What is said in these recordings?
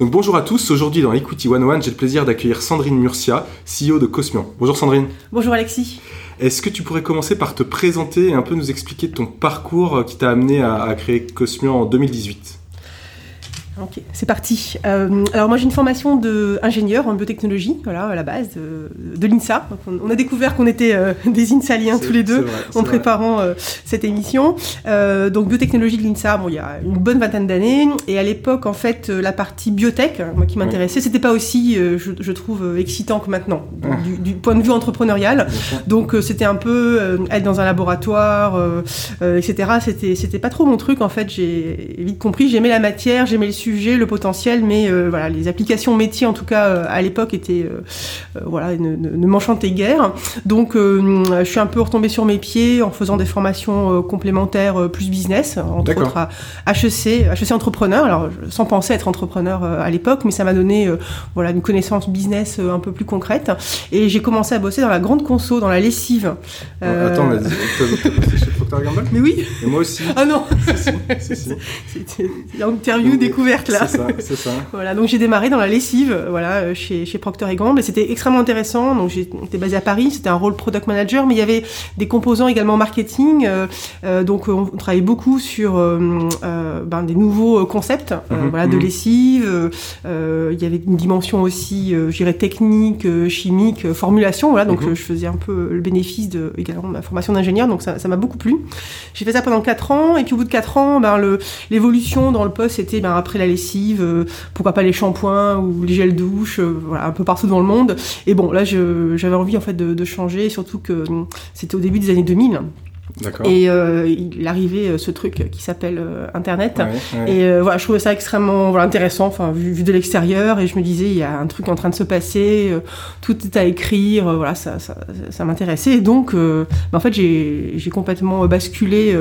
donc bonjour à tous, aujourd'hui dans Equity 101, j'ai le plaisir d'accueillir Sandrine Murcia, CEO de Cosmian. Bonjour Sandrine. Bonjour Alexis. Est-ce que tu pourrais commencer par te présenter et un peu nous expliquer ton parcours qui t'a amené à, à créer Cosmian en 2018 Ok, c'est parti. Euh, alors moi j'ai une formation d'ingénieur en biotechnologie, voilà, à la base de, l'INSA. On, a découvert qu'on était euh, des INSAliens tous les deux en préparant euh, cette émission. donc biotechnologie de l'INSA, bon il y a une bonne vingtaine d'années. Et à l'époque en fait la partie biotech, moi qui m'intéressait, c'était pas aussi, je, trouve, excitant que maintenant, ah. du, point de vue entrepreneurial. Donc c'était un peu être dans un laboratoire, etc. C'était c'était pas trop mon truc en fait. J'ai vite compris, j'aimais la matière, j'aimais le sujet le potentiel, mais euh, voilà, les applications métiers en tout cas euh, à l'époque étaient euh, voilà ne, ne, m'enchantaient guère. Donc je suis un peu retombée sur mes pieds en faisant des formations complémentaires plus business, entre autres à HEC, HEC entrepreneur. Alors sans penser être entrepreneur à l'époque, mais ça m'a donné voilà une connaissance business un peu plus concrète. Et j'ai commencé à bosser dans la grande conso, dans la lessive. Attends, mais oui. Et moi aussi. Ah non. C'était interview découverte c'est ça, c'est ça. voilà, donc j'ai démarré dans la lessive, voilà, euh, chez, chez Procter Gamble, et c'était extrêmement intéressant. Donc j'étais basé à Paris, c'était un rôle product manager, mais il y avait des composants également marketing. Euh, euh donc on travaillait beaucoup sur euh, euh ben, des nouveaux concepts, mhm, voilà, de mhm. lessive. il y avait une dimension aussi, je dirais technique, chimique, formulation. Voilà, donc mhm. je faisais un peu le bénéfice de également de ma formation d'ingénieur, donc ça m'a beaucoup plu. J'ai fait ça pendant 4 ans, et puis au bout de 4 ans, ben, l'évolution dans le poste, c'était ben, après la lessive, euh, pourquoi pas les shampoings ou les gels douche, euh, un peu partout dans le monde. Et bon, là, j'avais envie en fait de, de changer, surtout que hum, c'était au début des années 2000. Et euh, il arrivait euh, ce truc qui s'appelle euh, Internet. Et euh, voilà, je trouvais ça extrêmement voilà, intéressant, enfin, vu, vu de l'extérieur. Et je me disais, il y a un truc en train de se passer, tout est à écrire, voilà, ça, ça, ça m'intéressait. Et donc, bah, en fait, j'ai complètement basculé,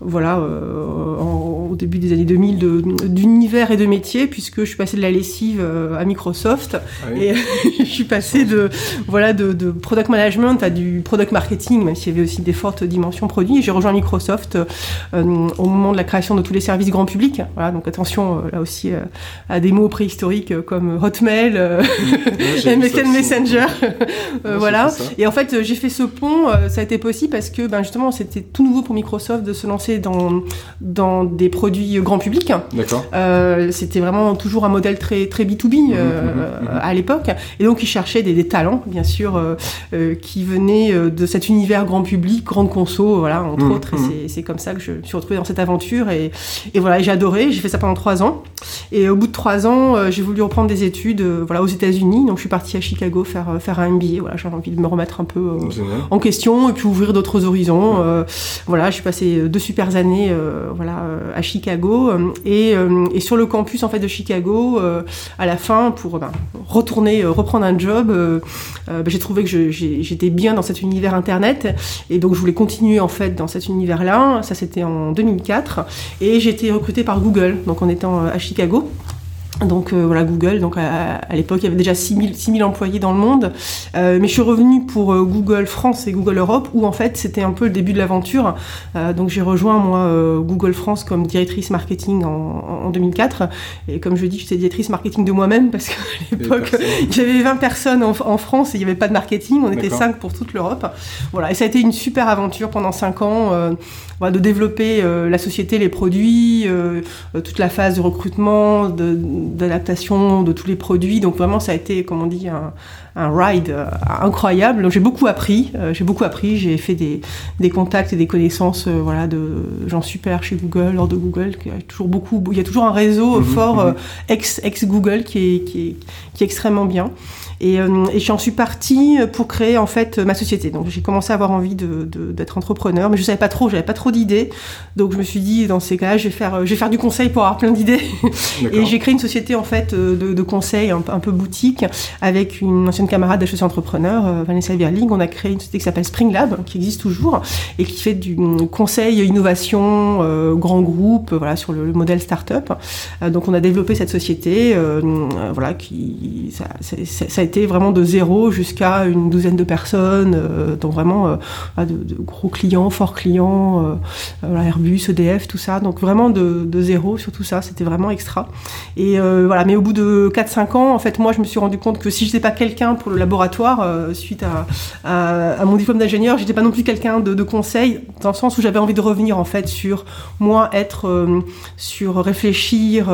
voilà, en, au début des années 2000 d'univers et de métier, puisque je suis passée de la lessive à Microsoft. Ah et je suis passée de, voilà, de, de, product management à du product marketing, même s'il y avait aussi des fortes dimensions produit. J'ai rejoint Microsoft euh, au moment de la création de tous les services grand public. Voilà, donc attention euh, là aussi euh, à des mots préhistoriques comme Hotmail, MSN Messenger, voilà. Et en fait, j'ai fait ce pont. ça a été possible parce que ben, justement, c'était tout nouveau pour Microsoft de se lancer dans dans des produits grand public. D'accord. c'était vraiment toujours un modèle très très B2B mmh, mmh, mmh, à l'époque. Et donc, ils cherchaient des, des talents, bien sûr, qui venaient de cet univers grand public, grande consommation voilà, entre mmh, autres. Et mmh. c'est comme ça que je me suis retrouvée dans cette aventure. Et, et voilà, j'ai adoré. J'ai fait ça pendant trois ans. Et au bout de trois ans, euh, j'ai voulu reprendre des études euh, voilà, aux États-Unis. Donc je suis partie à Chicago faire, euh, faire un MBA. Voilà, j'avais envie de me remettre un peu en question et puis ouvrir d'autres horizons. voilà, je suis passée deux super années voilà, à Chicago. Et, et, sur le campus en fait, de Chicago, à la fin, pour ben, retourner, reprendre un job, ben, j'ai trouvé que j'étais bien dans cet univers Internet. Et donc je voulais continuer en fait dans cet univers-là. Ça c'était en 2004 et j'ai été recrutée par Google, donc en étant euh, à Chicago. Donc euh, voilà Google, donc à, l'époque il y avait déjà 6000, 6000 employés dans le monde, euh, mais je suis revenue pour euh, Google France et Google Europe où en fait c'était un peu le début de l'aventure. donc j'ai rejoint moi Google France comme directrice marketing en, en 2004 et comme je dis j'étais directrice marketing de moi-même parce qu'à l'époque j'avais 20 personnes en, en, France et il n'y avait pas de marketing, on était 5 pour toute l'Europe. Voilà. Et ça a été une super aventure pendant 5 ans de développer la société, les produits, toute la phase de recrutement, de d'adaptation de tous les produits. Donc vraiment, ça a été, comme on dit, un, un ride incroyable. Donc j'ai beaucoup appris, j'ai beaucoup appris, j'ai fait des, des, contacts et des connaissances voilà, de gens super chez Google, hors de Google, qui a toujours beaucoup, il y a toujours un réseau mhm, fort mhm. ex, ex Google qui est, qui est, qui est extrêmement bien. Et, euh, et j'en suis partie pour créer en fait ma société. Donc j'ai commencé à avoir envie d'être de, d'être entrepreneur, mais je savais pas trop, j'avais pas trop d'idées. Donc je me suis dit dans ces cas-là, je vais faire, je vais faire du conseil pour avoir plein d'idées. et j'ai créé une société en fait de, de conseil un, peu boutique avec une ancienne camarade d'associé entrepreneur, euh, Vanessa Verling. On a créé une société qui s'appelle Spring Lab, qui existe toujours et qui fait du conseil innovation euh, grand groupe, voilà sur le, modèle startup. Euh, donc on a développé cette société, euh, voilà qui ça, ça, ça, a été vraiment de zéro jusqu'à une douzaine de personnes, euh, donc vraiment euh, de, de, gros clients, forts clients, euh, Airbus, EDF, tout ça. Donc vraiment de, zéro sur tout ça, c'était vraiment extra. Et voilà, mais au bout de 4-5 ans, en fait, moi, je me suis rendu compte que si je n'étais pas quelqu'un pour le laboratoire, suite à, mon diplôme d'ingénieur, j'étais pas non plus quelqu'un de, conseil, dans le sens où j'avais envie de revenir en fait sur moi, être sur réfléchir,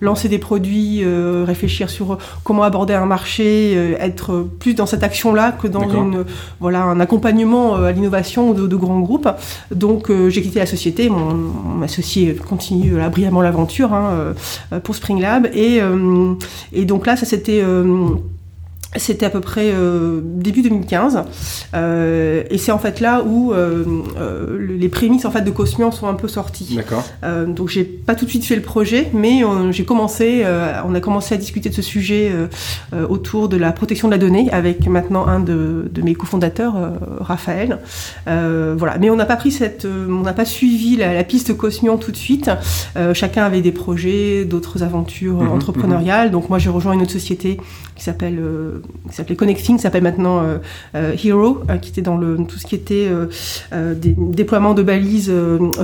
lancer des produits, réfléchir sur comment aborder un marché, euh, être plus dans cette action-là que dans une, voilà, un accompagnement euh, à l'innovation de, de, grands groupes. Donc euh, j'ai quitté la société, mon, mon associé continue là, brillamment l'aventure hein, pour Spring Lab. Et, et donc là, ça c'était c'était à peu près euh, début 2015, euh, et c'est en fait là où euh, euh les prémices en fait de Cosmian sont un peu sorties. D'accord. Euh, donc j'ai pas tout de suite fait le projet, mais j'ai commencé, on a commencé à discuter de ce sujet autour de la protection de la donnée avec maintenant un de, de mes cofondateurs, Raphaël. voilà, mais on n'a pas pris cette, on n'a pas suivi la, la, piste Cosmian tout de suite. chacun avait des projets, d'autres aventures mmh, entrepreneuriales. Mmh. Donc moi j'ai rejoint une autre société qui s'appelle qui s'appelait Connecting, s'appelle maintenant euh, euh, Hero, euh, qui était dans le, tout ce qui était des déploiements de balises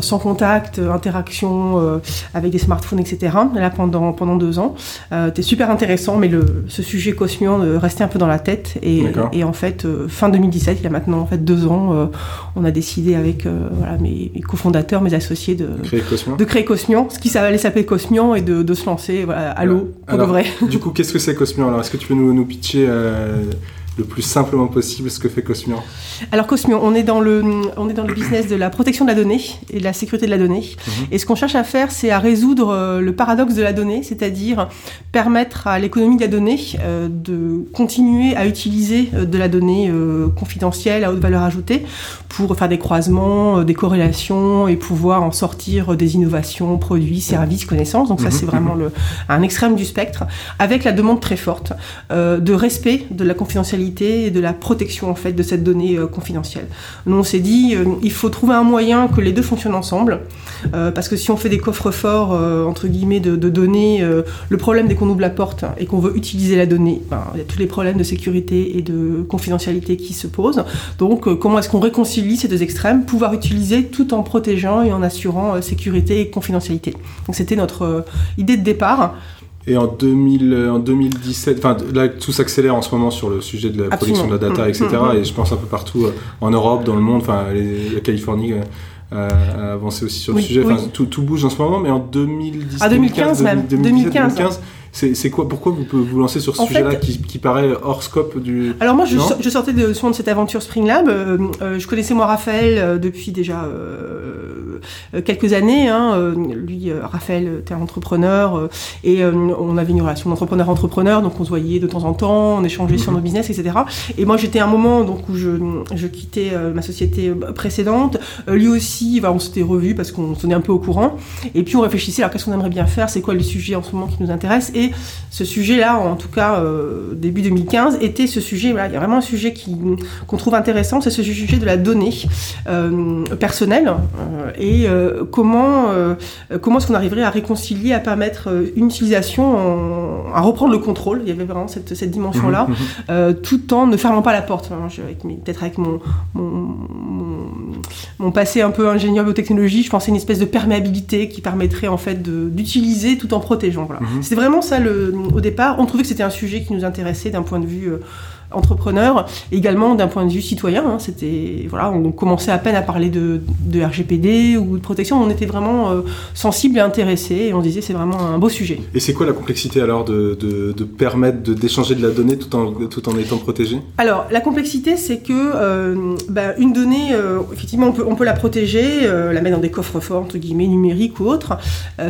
sans contact, interaction avec des smartphones, etc. Là, pendant, pendant deux ans. C'était super intéressant, mais le, ce sujet Cosmian restait un peu dans la tête. Et, et en fait, fin 2017, il y a maintenant en fait deux ans, on a décidé avec voilà, mes, mes cofondateurs, mes associés de créer Cosmian, de créer Cosmian ce qui allait s'appeler Cosmian et de, de, se lancer voilà, à l'eau pour de vrai. Du coup, qu'est-ce que c'est Cosmian Alors, est-ce que tu peux nous, nous pitcher euh, le plus simplement possible ce que fait Cosmian Alors Cosmian, on est dans le, on est dans le business de la protection de la donnée et de la sécurité de la donnée. Mmh. Et ce qu'on cherche à faire, c'est à résoudre euh, le paradoxe de la donnée, c'est-à-dire permettre à l'économie de la donnée euh, de continuer à utiliser euh, de la donnée euh, confidentielle à haute valeur ajoutée pour faire des croisements, des corrélations et pouvoir en sortir des innovations, produits, services, connaissances. Donc ça, mmh. c'est vraiment le, un extrême du spectre, avec la demande très forte de respect de la confidentialité et de la protection en fait de cette donnée euh, confidentielle. Nous on s'est dit euh, il faut trouver un moyen que les deux fonctionnent ensemble euh, parce que si on fait des coffres forts entre guillemets de, de données, le problème dès qu'on ouvre la porte et qu'on veut utiliser la donnée, ben, il y a tous les problèmes de sécurité et de confidentialité qui se posent. Donc comment est-ce qu'on réconcilie ces deux extrêmes, pouvoir utiliser tout en protégeant et en assurant sécurité et confidentialité. Donc c'était notre idée de départ. Et en, 2000, en 2017, enfin là tout s'accélère en ce moment sur le sujet de la Absolument. protection de la data, etc. Mmh, mmh. Et je pense un peu partout euh, en Europe, dans le monde, enfin la Californie euh, a avancé aussi sur le sujet. Oui. Tout, tout, bouge en ce moment, mais en 2010, ah, 2015, 2015 même. 2017, 2015. 2015 c'est quoi Pourquoi vous pouvez vous lancer sur ce sujet-là qui, qui, paraît hors scope du Alors moi, je, je sortais de, souvent de cette aventure Spring Lab. Euh, euh, je connaissais moi Raphaël euh, depuis déjà euh, quelques années. Hein. Euh, lui, Raphaël, était entrepreneur et on avait une relation d'entrepreneur-entrepreneur, donc on se voyait de temps en temps, on échangeait mmh. sur nos business, etc. Et moi, j'étais à un moment donc où je, je quittais ma société précédente. lui aussi, bah, on s'était revus parce qu'on se tenait un peu au courant. Et puis on réfléchissait alors qu'est-ce qu'on aimerait bien faire, c'est quoi le sujet en ce moment qui nous intéresse? Et ce sujet-là, en tout cas euh, début 2015, était ce sujet, voilà, il y a vraiment un sujet qu'on trouve intéressant, c'est ce sujet de la donnée euh, personnelle euh, et euh, comment, euh, comment est-ce qu'on arriverait à réconcilier, à permettre une utilisation, en, à reprendre le contrôle, il y avait vraiment cette, cette dimension-là, mmh, mmh. tout en ne fermant pas la porte. Hein, Peut-être avec mon, mon, mon, mon, passé un peu ingénieur biotechnologie, je pensais une espèce de perméabilité qui permettrait en fait d'utiliser tout en protégeant. Voilà. Mmh. C'est vraiment ça le, au départ. On trouvait que c'était un sujet qui nous intéressait d'un point de vue euh, entrepreneurs, également d'un point de vue citoyen. Hein. C'était voilà, on commençait à peine à parler de, de RGPD ou de protection. On était vraiment euh, sensible et intéressé, et on disait c'est vraiment un beau sujet. Et c'est quoi la complexité alors de, de, de permettre d'échanger de, la donnée tout en, tout en étant protégé? Alors la complexité, c'est que euh, bah, une donnée, euh, effectivement, on peut, on peut la protéger, la mettre dans des coffres forts entre guillemets numériques ou autres.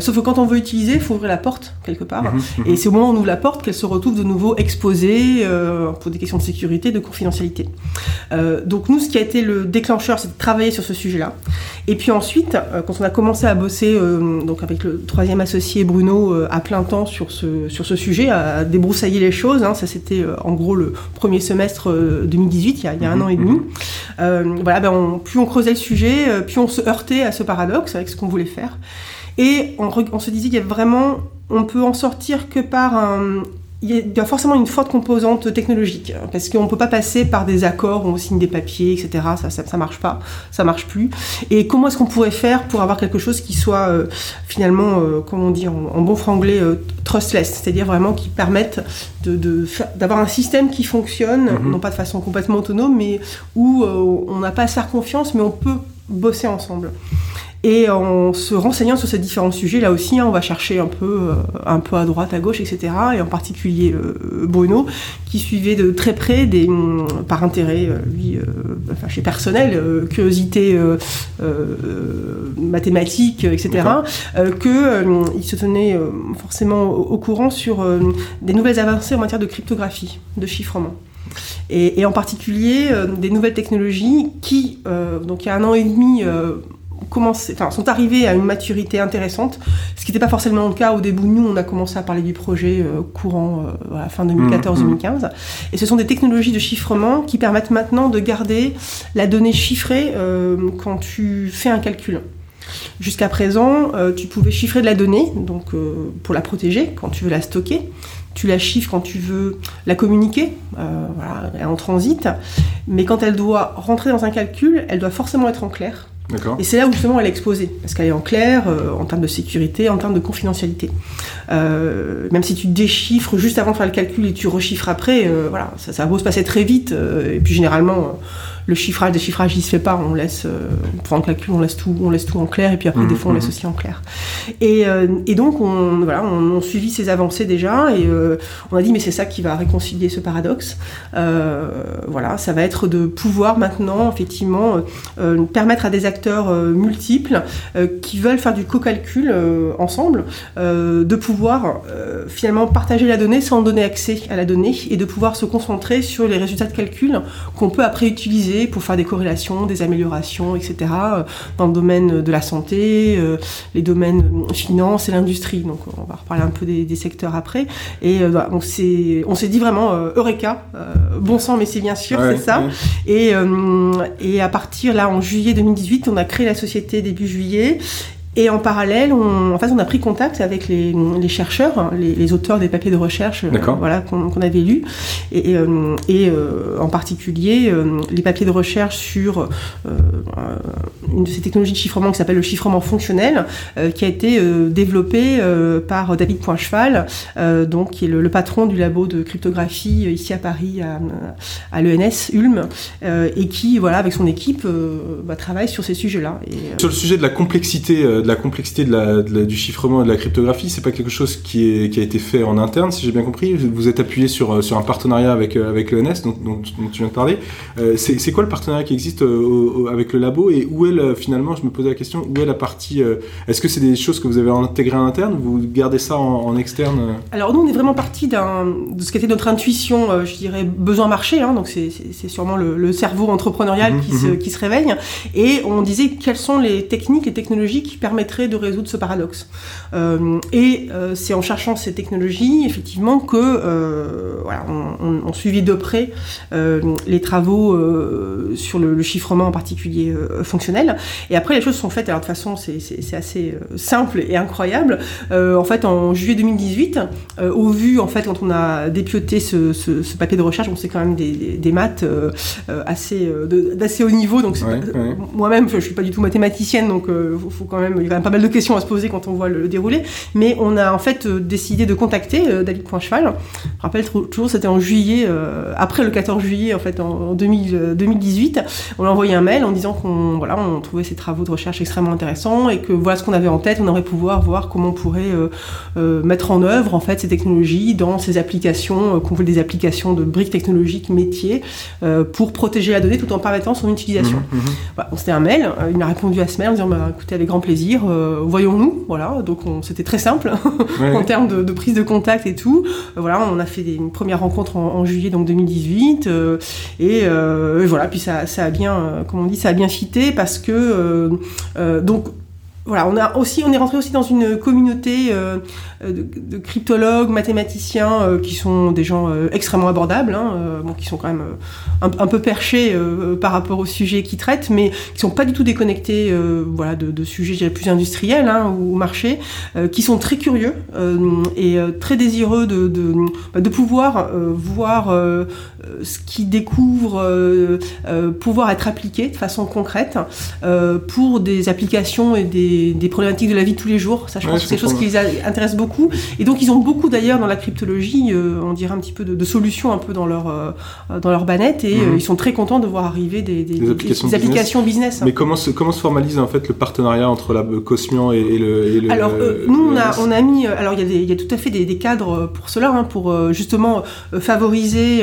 sauf que quand on veut utiliser, il faut ouvrir la porte quelque part. Mhm, mhm. Et c'est au moment où on ouvre la porte qu'elle se retrouve de nouveau exposée pour des questions de sécurité, de confidentialité. Euh, donc nous, ce qui a été le déclencheur, c'est de travailler sur ce sujet-là. Et puis ensuite, euh, quand on a commencé à bosser euh, donc avec le troisième associé Bruno à plein temps sur ce, sur ce sujet, à débroussailler les choses, hein, ça c'était en gros le premier semestre 2018, il y a, il y a un an et demi. voilà, ben on, plus on creusait le sujet, plus on se heurtait à ce paradoxe avec ce qu'on voulait faire. Et on, on se disait qu'il y a vraiment, on peut en sortir que par un, il y a forcément une forte composante technologique, hein, parce qu'on ne peut pas passer par des accords où on signe des papiers, etc. Ça, ça, ça marche pas, ça marche plus. Et comment est-ce qu'on pourrait faire pour avoir quelque chose qui soit euh, finalement, euh, comment dire, en, bon franglais, euh, trustless, c'est-à-dire vraiment qui permette d'avoir de, un système qui fonctionne, mm-hmm. non pas de façon complètement autonome, mais où on n'a pas à se faire confiance, mais on peut bosser ensemble. Et en se renseignant sur ces différents sujets, là aussi, hein, on va chercher un peu, euh, un peu à droite, à gauche, etc. Et en particulier euh, Bruno, qui suivait de très près, des, mm, par intérêt, euh, lui, enfin, chez personnel, curiosité mathématique, etc., qu'il se tenait forcément au, courant sur des nouvelles avancées en matière de cryptographie, de chiffrement. Et, et en particulier des nouvelles technologies qui, donc il y a un an et demi, enfin, sont arrivés à une maturité intéressante, ce qui n'était pas forcément le cas au début. Nous, on a commencé à parler du projet euh, courant euh, à la fin 2014-2015. Mmh, mmh. Et ce sont des technologies de chiffrement qui permettent maintenant de garder la donnée chiffrée euh, quand tu fais un calcul. Jusqu'à présent, tu pouvais chiffrer de la donnée, donc pour la protéger quand tu veux la stocker. Tu la chiffres quand tu veux la communiquer, voilà, en transit. Mais quand elle doit rentrer dans un calcul, elle doit forcément être en clair. Et c'est là où justement elle est exposée, parce qu'elle est en clair euh, en termes de sécurité, en termes de confidentialité. Euh, même si tu déchiffres juste avant de faire le calcul et tu rechiffres après, euh, voilà, ça, ça va se passer très vite. et puis généralement, le chiffrage, déchiffrage, il se fait pas. On laisse, euh, pour un calcul, on laisse tout, on laisse tout en clair, et puis après, des fois, on laisse mhm. aussi en clair. Et, euh, et donc, on, voilà, on, a suivi ces avancées déjà, et euh, on a dit, mais c'est ça qui va réconcilier ce paradoxe. voilà, ça va être de pouvoir maintenant, effectivement, permettre à des acteurs multiples qui veulent faire du co-calcul ensemble, de pouvoir finalement partager la donnée sans donner accès à la donnée, et de pouvoir se concentrer sur les résultats de calcul qu'on peut après utiliser pour faire des corrélations, des améliorations, etc. Euh, dans le domaine de la santé, euh, les domaines finance et l'industrie. Donc on va reparler un peu des, secteurs après. Et euh, bah, on s'est on s'est dit vraiment Eureka, bon sang mais c'est bien sûr, c'est ça. Et, et à partir là en juillet 2018, on a créé la société début juillet et en parallèle, on, en fait, on a pris contact avec les, les chercheurs, hein, les, les, auteurs des papiers de recherche, euh, voilà, qu'on avait lus, et, et, euh, euh, en particulier les papiers de recherche sur une de ces technologies de chiffrement qui s'appelle le chiffrement fonctionnel, qui a été développé par David Poincheval, donc qui est le, patron du labo de cryptographie ici à Paris, à, à l'ENS Ulm, et qui, voilà, avec son équipe, bah, travaille sur ces sujets-là. Sur le sujet de la complexité de la complexité de la, du chiffrement et de la cryptographie, c'est pas quelque chose qui, est, qui a été fait en interne, si j'ai bien compris. Vous êtes appuyé sur, euh, sur un partenariat avec, euh, avec l'ENS, dont, dont, tu viens de parler. Euh, c'est quoi le partenariat qui existe avec le labo et où est finalement, je me posais la question, où est la partie. Est-ce que c'est des choses que vous avez intégrées en interne ou vous gardez ça en, externe Alors nous, on est vraiment parti de ce qui était notre intuition, je dirais, besoin marché. Hein, donc c'est sûrement le, cerveau entrepreneurial mmh, qui, se, mmh. qui se réveille. Et on disait quelles sont les techniques et technologies qui permettent permettrait de résoudre ce paradoxe. Euh, et euh, c'est en cherchant ces technologies, effectivement, que euh, voilà, on, on, suivit de près les travaux sur le, chiffrement en particulier. fonctionnel. Et après, les choses sont faites. Alors de toute façon, c'est assez simple et incroyable. en fait, en juillet 2018, au vu, en fait, quand on a dépioté ce, ce, papier de recherche, on sait quand même des, des, maths assez d'assez haut niveau. Donc moi-même, je suis pas du tout mathématicienne, donc faut quand même, il y a quand même pas mal de questions à se poser quand on voit le, déroulé. Mais on a en fait décidé de contacter David Poincheval. Je rappelle toujours, c'était en juillet, après le 14 juillet, en fait, en, 2018. On a envoyé un mail en disant qu'on voilà, on trouvait ces travaux de recherche extrêmement intéressants et que voilà ce qu'on avait en tête, on aurait pouvoir voir comment on pourrait euh, euh, mettre en œuvre en fait ces technologies dans ces applications, euh, qu'on veut des applications de briques technologiques métiers pour protéger la donnée tout en permettant son utilisation. Mmh, mmh. c'était un mail, il m'a répondu à ce mail en disant bah, écoutez avec grand plaisir, voyons-nous, voilà, donc c'était très simple en termes de, prise de contact et tout. voilà, on a fait une première rencontre en, en juillet donc 2018 et, voilà, puis ça, ça a bien, comme on dit, ça a bien fité parce que donc voilà, on a aussi, on est rentré aussi dans une communauté euh, de, cryptologues, mathématiciens euh, qui sont des gens euh, extrêmement abordables, hein, bon, qui sont quand même un, peu perchés par rapport aux sujets qu'ils traitent, mais qui sont pas du tout déconnectés, voilà, de, de sujets plus industriels hein, ou marché, qui sont très curieux et très désireux de, de, bah, de pouvoir voir ce qu'ils découvrent, pouvoir être appliqué de façon concrète pour des applications et des des, problématiques de la vie de tous les jours. Ça, je pense que c'est des choses qui les intéressent beaucoup. Et donc, ils ont beaucoup d'ailleurs dans la cryptologie, euh, on dirait un petit peu de, solutions un peu dans leur, euh, dans leur banette. Et euh, mhm. ils sont très contents de voir arriver des, des, applications, business. Mais comment se, comment se formalise en fait le partenariat entre la Cosmian et, le, Alors, nous, on a, on a mis. Alors, il y, a il y a tout à fait des, cadres pour cela, hein, pour justement favoriser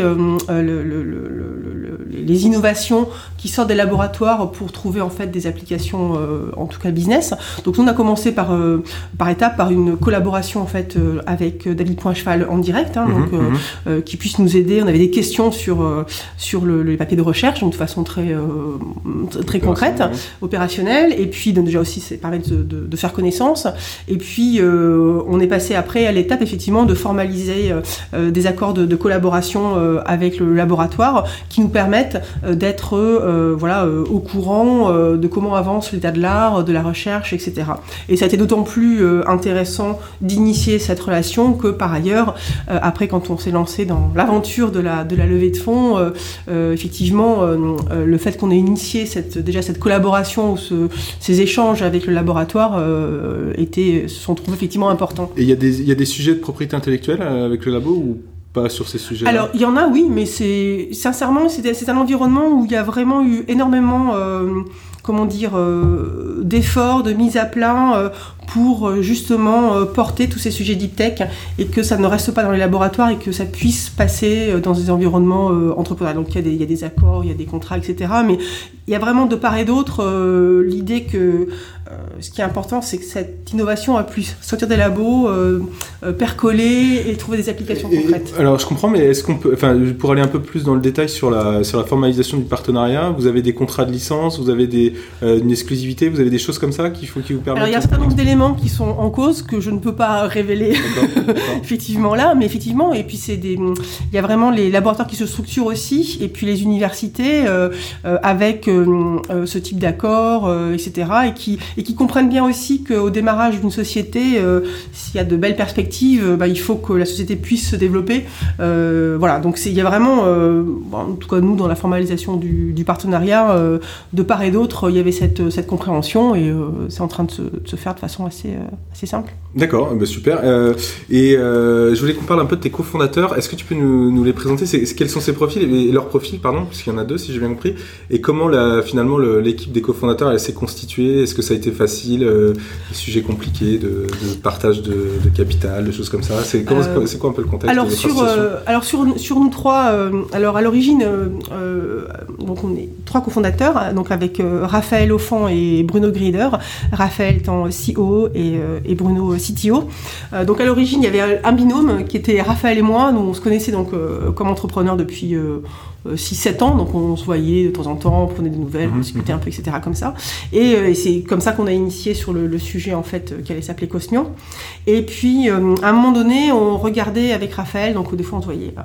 les innovations qui sortent des laboratoires pour trouver en fait des applications, en tout cas business. Donc on a commencé par, euh, par étape, par une collaboration en fait euh, avec euh, David Poincheval en direct, hein, donc, mhm, mhm. qui puisse nous aider. On avait des questions sur, sur le, les papiers de recherche, donc de façon très, très concrète, opérationnelle. Et puis déjà aussi, c'est permet de, de, faire connaissance. Et puis on est passé après à l'étape effectivement de formaliser des accords de, collaboration avec le laboratoire qui nous permettent d'être voilà, au courant de comment avance l'état de l'art, de la recherche etc. Et ça a été d'autant plus euh, intéressant d'initier cette relation que par ailleurs, euh, après quand on s'est lancé dans l'aventure de la, levée de fonds, euh, effectivement, le fait qu'on ait initié cette, déjà cette collaboration ou ces échanges avec le laboratoire était, se sont trouvés effectivement importants. Et il y, a des sujets de propriété intellectuelle avec le labo pas sur ces sujets -là Alors, il y en a, oui, mais c'est sincèrement, c'est un environnement où il y a vraiment eu énormément comment dire, euh, d'efforts, de mise à euh, pour euh, justement porter tous ces sujets deep tech et que ça ne reste pas dans les laboratoires et que ça puisse passer dans des environnements entrepreneurs. Donc il y, a des, il y, a des, accords, il y a des contrats, etc. Mais il y a vraiment de part et d'autre l'idée que euh, ce qui est important, c'est que cette innovation a pu sortir des labos, euh, euh, percoler et trouver des applications concrètes. Alors, je comprends, mais est-ce qu'on peut, enfin, pour aller un peu plus dans le détail sur la, sur la formalisation du partenariat, vous avez des contrats de licence, vous avez des, une exclusivité, vous avez des choses comme ça qui, faut, qui vous permettent Alors, il y a un certain nombre d'éléments qui sont en cause que je ne peux pas révéler effectivement là, mais effectivement, et puis c'est des, il y a vraiment les laboratoires qui se structurent aussi, et puis les universités avec ce type d'accord, etc., et qui et qui comprennent bien aussi qu'au démarrage d'une société, euh, s'il y a de belles perspectives, euh, bah, il faut que la société puisse se développer. Euh, voilà, donc il y a vraiment, en tout cas nous dans la formalisation du, partenariat, de part et d'autre, il y avait cette, cette compréhension et c'est en train de se, faire de façon assez, assez simple. D'accord, bah, super. et je voulais qu'on parle un peu de tes cofondateurs. Est-ce que tu peux nous, les présenter? Quels sont ces profils et leurs profils, pardon, puisqu'il y en a deux si j'ai bien compris. Et comment la, finalement l'équipe des cofondateurs elle s'est constituée? Est-ce que ça a été facile, euh, des sujets compliqués de, partage de, capital, de choses comme ça? C'est euh, quoi un peu le contexte alors, sur, euh, alors sur, sur nous trois, alors à l'origine, donc on est trois cofondateurs, donc avec Raphaël Offan et Bruno Grieder, Raphaël étant CEO et, et Bruno CTO. donc à l'origine, il y avait un binôme qui était Raphaël et moi, nous on se connaissait donc comme entrepreneurs depuis 6-7 ans, donc on se voyait de temps en temps, on prenait des nouvelles, on Mhm, discutait un peu, etc. comme ça. Et, euh, et c'est comme ça qu'on a initié sur le, le sujet en fait euh, qui allait s'appeler Cosmion. Et puis euh, à un moment donné, on regardait avec Raphaël, donc des fois on se voyait euh,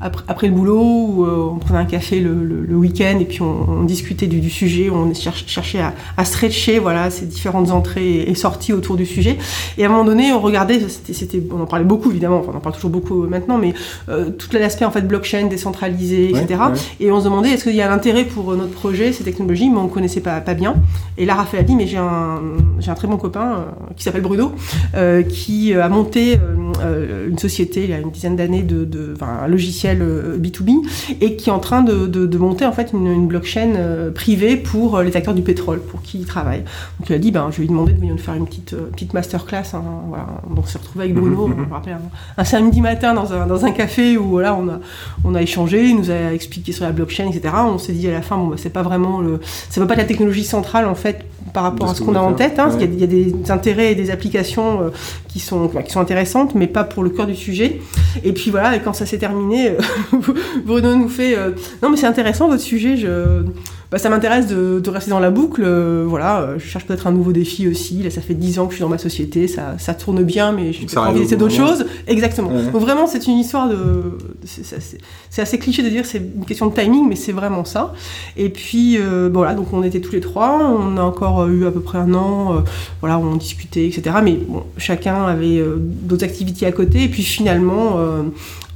après, après le boulot, ou euh, on prenait un café le, le- le week-end et puis on, on discutait du, du sujet, on cherch- cherchait à, à stretcher voilà ces différentes entrées et sorties autour du sujet. Et à un moment donné, on regardait, c'était, on en parlait beaucoup évidemment, enfin, on en parle toujours beaucoup maintenant, mais euh, tout l'aspect en fait blockchain décentralisé, etc. Ouais. Et on se demandait est-ce qu'il y a un intérêt pour euh, notre projet, ces technologies, mais on ne connaissait pas, pas bien. Et là, Raphaël a dit mais j'ai un, j'ai un très bon copain euh, qui s'appelle Bruno, euh, qui a monté euh, une société il y a une dizaine d'années de, de un logiciel euh, B2B et qui est en train de, de- de monter en fait une, une blockchain privée pour les acteurs du pétrole, pour qui il travaille. Donc il a dit ben je vais lui demander de venir nous faire une petite petite masterclass. hein, voilà. Donc on s'est retrouvé avec Bruno, on me rappelle, un, un samedi matin dans un, dans un café où voilà on a on a échangé, il nous a expliqué sur la blockchain, etc. On s'est dit à la fin, bon, bah, c'est pas vraiment le, c'est pas la technologie centrale en fait par rapport à ce qu'on a en tête. Hein, parce Ouais. qu'il y a- il y, a des intérêts et des applications euh, qui sont qui sont intéressantes, mais pas pour le cœur du sujet. Et puis voilà, et quand ça s'est terminé, euh, Bruno nous fait, euh, non mais c'est intéressant votre sujet, je bah, ça m'intéresse de, de rester dans la boucle. voilà, je cherche peut-être un nouveau défi aussi. Là, ça fait 10 ans que je suis dans ma société, ça, ça tourne bien, mais j'ai envie d'essayer d'autres choses. Exactement. Ouais. Donc vraiment, c'est une histoire de. c'est- assez- assez cliché de dire que c'est une question de timing, mais c'est vraiment ça. Et puis, voilà, donc on était tous les trois. On a encore eu à peu près un an. euh, voilà, on discutait, etc. Mais chacun avait euh, d'autres activités à côté. Et puis finalement. euh,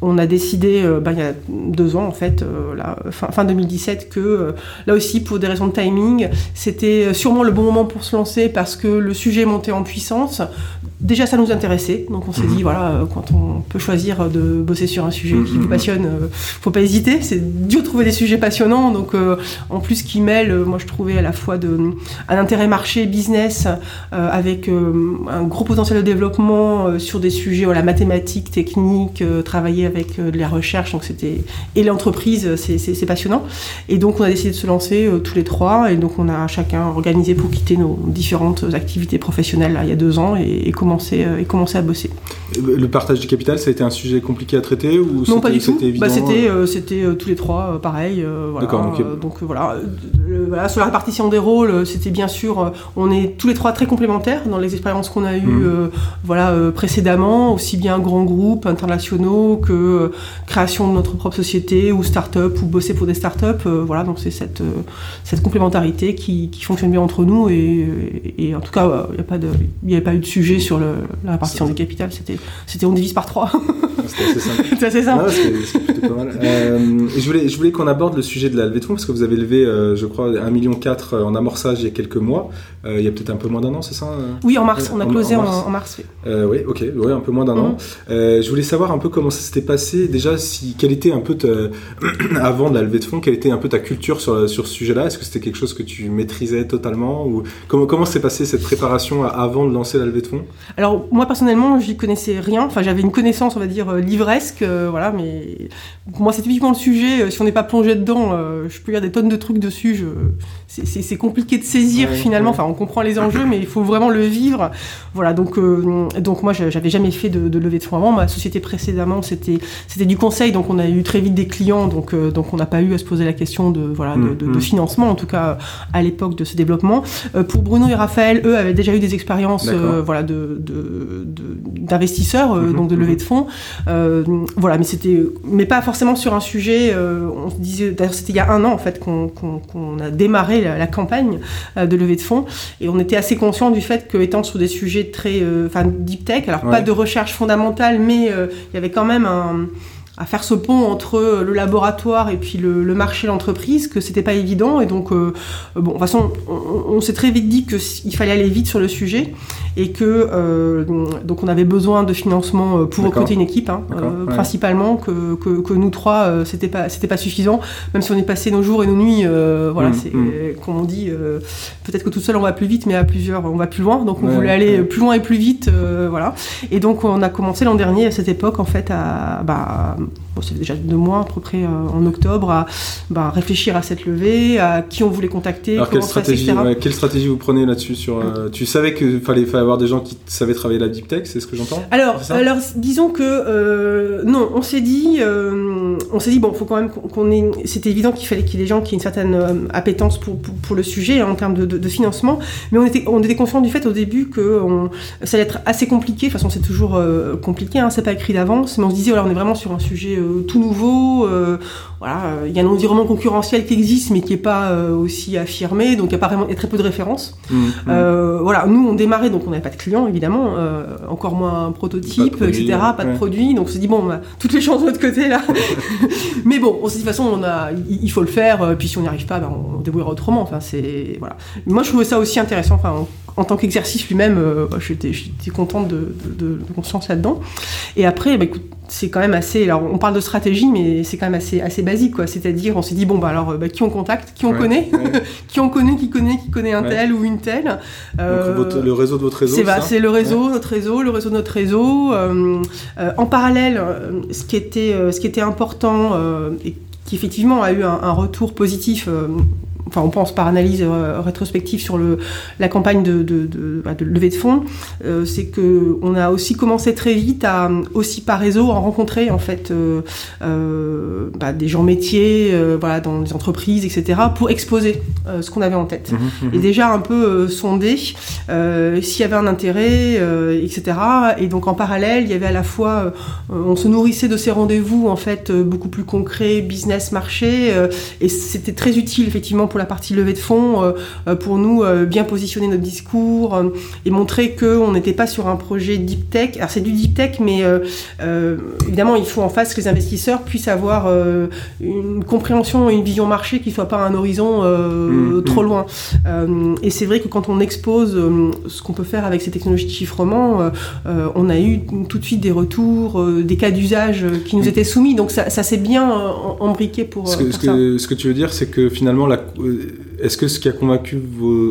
on a décidé, euh, ben, il y a deux ans en fait, euh, là, fin, fin 2017, que euh, là aussi pour des raisons de timing, c'était sûrement le bon moment pour se lancer parce que le sujet montait en puissance. Déjà, ça nous intéressait, donc on s'est Mhm. dit voilà, euh, quand on peut choisir de bosser sur un sujet qui Mhm. nous passionne, euh, faut pas hésiter. C'est dur de trouver des sujets passionnants, donc euh, en plus qui mêlent, euh, moi je trouvais à la fois de, un intérêt marché, business, avec un gros potentiel de développement sur des sujets voilà, mathématiques, techniques, travailler avec de la recherche, donc c'était et l'entreprise, c'est- passionnant. Et donc on a décidé de se lancer tous les trois, et donc on a chacun organisé pour quitter nos différentes activités professionnelles là, il y a deux ans et, et commencer euh, et commencer à bosser. Le partage du capital, ça a été un sujet compliqué à traiter ou Non, pas du tout. C'était Bah, c'était euh, euh, tous les trois pareil. voilà. D'accord, donc, donc voilà. Sur la répartition des rôles, c'était bien sûr, on est tous les trois très complémentaires dans les expériences qu'on a eues euh, voilà, précédemment, aussi bien grands groupes internationaux que création de notre propre société ou start-up ou bosser pour des start-up. voilà, donc c'est cette, cette complémentarité qui, qui fonctionne bien entre nous et, et en tout cas, il n'y a pas de- il n'y avait pas eu de sujet sur le- la répartition Ça- du capital. C'était c'était on divise par trois. C'était assez simple. c'est assez simple. Ah, c'est c'est plutôt pas mal. Euh, et je voulais, je voulais qu'on aborde le sujet de la levée de fonds parce que vous avez levé, euh, je crois, 1,4 million en amorçage il y a quelques mois. Euh, il y a peut-être un peu moins d'un an, c'est ça euh? Oui, en mars, on a En- closé en mars. en mars. oui. Euh, oui, ok, ouais, un peu moins d'un Mhm. an. Euh, je voulais savoir un peu comment ça s'était passé. Déjà, si, quelle était un peu ta- avant de la levée de fonds, quelle était un peu ta culture sur, sur ce sujet-là? Est-ce que c'était quelque chose que tu maîtrisais totalement? Ou comment comment s'est passée cette préparation avant de lancer la levée de fonds? Alors moi personnellement, j'y connaissais rien. Enfin, j'avais une connaissance, on va dire euh, livresque, euh, voilà. Mais pour moi, c'est typiquement le sujet. euh, si on n'est pas plongé dedans, euh, je peux lire des tonnes de trucs dessus. Je... c'est- compliqué de saisir Ouais, finalement. ouais. Enfin, on comprend les enjeux, mais il faut vraiment le vivre. Voilà. Donc, euh, donc moi, je- j'avais jamais fait de, de levée de fonds avant. Ma société précédemment, c'était c'était du conseil, donc on a eu très vite des clients. Donc donc on n'a pas eu à se poser la question de voilà de, Mm, de- mm. de financement, en tout cas à l'époque de ce développement. Pour Bruno et Raphaël, eux avaient déjà eu des expériences voilà, de, de- de- d'investisseurs, euh, Mhm, donc de levée mhm. de fonds. Euh, voilà, mais c'était, mais pas forcément sur un sujet. euh, on se disait, d'ailleurs, c'était il y a un an en fait qu'on, qu'on- qu'on a démarré la, la campagne euh, de levée de fonds, et on était assez conscient du fait que, étant sur des sujets très, euh, enfin, deep tech, alors Ouais. pas de recherche fondamentale, mais euh, il y avait quand même un à faire ce pont entre le laboratoire et puis le, le marché, l'entreprise, que c'était pas évident. Et donc, euh, bon, de toute façon, on, on s'est très vite dit qu'il fallait aller vite sur le sujet et que euh, donc on avait besoin de financement euh, pour recruter une équipe, hein, euh, ouais. principalement que, que, que nous trois, euh, c'était pas c'était pas suffisant. Même si on est passé nos jours et nos nuits, euh, voilà, Mm, c'est mm. euh, comme on dit, euh, peut-être que tout seul on va plus vite, mais à plusieurs on va plus loin. Donc on Ouais, voulait aller ouais. plus loin et plus vite, euh, voilà. Et donc on a commencé l'an dernier à cette époque en fait à bah, um, ça fait déjà deux mois à peu près en octobre, à bah, réfléchir à cette levée, à qui on voulait contacter, Alors, quelle stratégie, quelle stratégie vous prenez là-dessus sur, Tu savais qu'il fallait, fallait, avoir des gens qui savaient travailler la deep tech, c'est ce que j'entends? Alors, alors, disons que non, on s'est dit, on s'est dit bon, faut quand même qu'on ait. C'était évident qu'il fallait qu'il y ait des gens qui aient une certaine appétence pour, pour, le sujet hein, en termes de, de, financement, mais on était, on était du fait au début que on, ça allait être assez compliqué. De toute façon, c'est toujours compliqué, hein, c'est pas écrit d'avance, mais on se disait voilà, on est vraiment sur un sujet tout nouveau. Voilà, il y a un environnement concurrentiel qui existe, mais qui n'est pas aussi affirmé, donc il y a pas vraiment, très peu de références. Mmh, mmh. voilà, nous on démarrait, donc on n'avait pas de clients évidemment, encore moins un prototype, etc., pas de produit, donc on s'est dit bon, bah, toutes les chances de notre côté là. mais bon, on s'est dit de toute façon, on a, il faut le faire, puis si on n'y arrive pas, bah, on débrouillera autrement. Enfin, c'est voilà. Moi, je trouvais ça aussi intéressant. Enfin, en, tant qu'exercice lui-même, euh, j'étais, contente de, de, conscience là-dedans. Et après, bah, écoute, c'est quand même assez. Alors, on parle de stratégie, mais c'est quand même assez, assez basique, quoi. C'est-à-dire, on s'est dit bon, bah alors, bah, qui on contacte, qui on connaît, qui on connaît, qui connaît, qui connaît un tel ou une telle. Euh, le réseau de votre réseau. C'est, le réseau, notre réseau, le réseau de notre réseau. Euh, en parallèle, ce qui était, ce qui était important et qui effectivement a eu un, un retour positif enfin on pense par analyse euh, rétrospective sur le, la campagne de, de, de, bah, de levée de fonds, euh, c'est que on a aussi commencé très vite à aussi par réseau à rencontrer en fait euh, euh bah, des gens métiers, voilà dans les entreprises etc. pour exposer ce qu'on avait en tête mmh, mmh, et mmh. déjà un peu sonder s'il y avait un intérêt etc. Et donc en parallèle il y avait à la fois on se nourrissait de ces rendez-vous en fait beaucoup plus concrets business marché et c'était très utile effectivement pour la partie levée de fonds, euh, euh, pour nous euh, bien positionner notre discours et montrer qu'on n'était pas sur un projet deep tech. Alors c'est du deep tech, mais évidemment il faut en face que les investisseurs puissent avoir une compréhension une vision marché qui soit pas un horizon mmh, trop mmh. loin. et c'est vrai que quand on expose ce qu'on peut faire avec ces technologies de chiffrement, on a eu tout de suite des retours, des cas d'usage qui nous mmh. étaient soumis. Donc ça, s'est bien embriqué pour, ce que, ça. ce que tu veux dire, c'est que finalement la, est-ce que ce qui a convaincu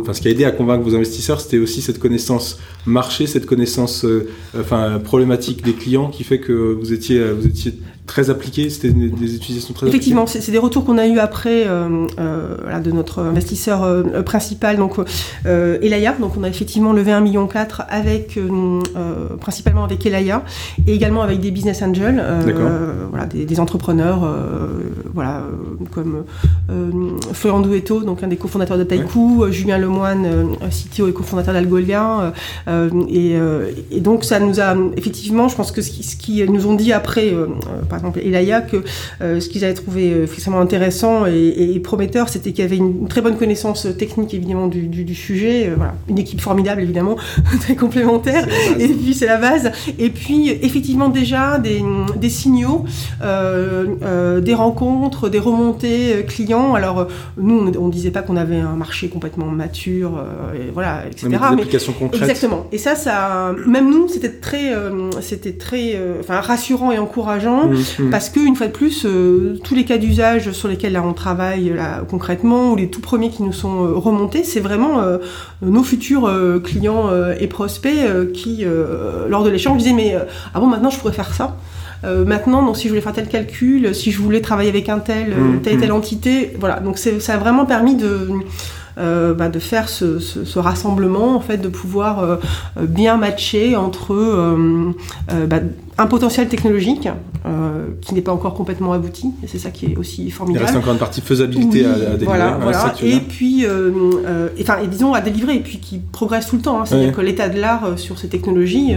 enfin ce qui aidé à convaincre vos investisseurs, c'était aussi cette connaissance marché, cette connaissance, euh, problématique des clients, qui fait que vous étiez, vous étiez très appliqué, c'était des, utilisations très Effectivement, c'est des retours qu'on a eu après euh, euh, de notre investisseur euh, principal, donc Elaya. Donc on a effectivement levé 1,4 million avec principalement avec Elaya et également avec des business angels, voilà, des, entrepreneurs, voilà, comme Florian Douetto, donc un des cofondateurs de Taiku, Julien Lemoine, CTO et cofondateur d'Algolia. Et, et, donc ça nous a effectivement, je pense que ce qu'ils nous ont dit après par exemple Elaya, que euh, ce qu'ils avaient trouvé euh, extrêmement intéressant et, prometteur, c'était qu'il y avait une très bonne connaissance technique évidemment du, sujet, euh, voilà. une équipe formidable évidemment, très complémentaire, et puis c'est la base, et puis effectivement déjà des, des signaux, des rencontres, des remontées clients. Alors nous, on, ne disait pas qu'on avait un marché complètement mature, et voilà, etc. Mais, applications concrètes. Exactement. Et ça, ça, même nous, c'était très, c'était très, enfin rassurant et encourageant. Mmh. Parce que une fois de plus, euh, tous les cas d'usage sur lesquels là, on travaille là, concrètement, ou les tout premiers qui nous sont euh, remontés, c'est vraiment euh, nos futurs clients et prospects qui, lors de l'échange, disaient mais ah bon maintenant je pourrais faire ça. maintenant, donc, si je voulais faire tel calcul, si je voulais travailler avec un tel, mm, telle et telle mm. entité, voilà. Donc ça a vraiment permis de euh, bah, de faire ce, ce, ce, rassemblement, en fait, de pouvoir bien matcher entre bah, un potentiel technologique qui n'est pas encore complètement abouti, et c'est ça qui est aussi formidable. Il reste encore une partie faisabilité à, à, délivrer. Voilà, voilà. Et puis, enfin, et disons à délivrer, et puis qui progresse tout le temps. Hein. C'est-à-dire que l'état de l'art sur ces technologies,